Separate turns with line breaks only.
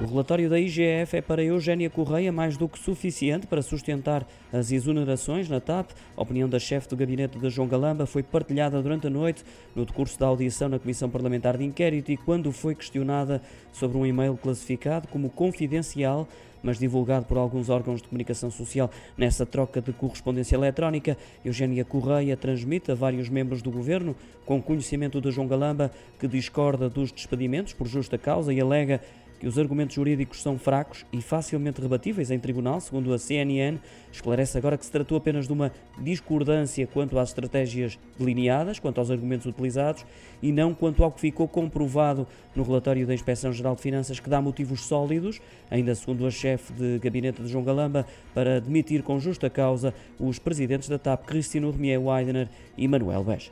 O relatório da IGF é para Eugénia Correia mais do que suficiente para sustentar as exonerações na TAP. A opinião da chefe do gabinete de João Galamba foi partilhada durante a noite no decurso da audição na Comissão Parlamentar de Inquérito e quando foi questionada sobre um e-mail classificado como confidencial mas divulgado por alguns órgãos de comunicação social. Nessa troca de correspondência eletrónica, Eugénia Correia transmite a vários membros do governo, com conhecimento de João Galamba, que discorda dos despedimentos por justa causa e alega que os argumentos jurídicos são fracos e facilmente rebatíveis em tribunal, segundo a CNN, esclarece agora que se tratou apenas de uma discordância quanto às estratégias delineadas, quanto aos argumentos utilizados, e não quanto ao que ficou comprovado no relatório da Inspeção Geral de Finanças, que dá motivos sólidos, ainda segundo a chefe de gabinete de João Galamba, para demitir com justa causa os presidentes da TAP, Cristino Remier Weidner e Manuel Beja.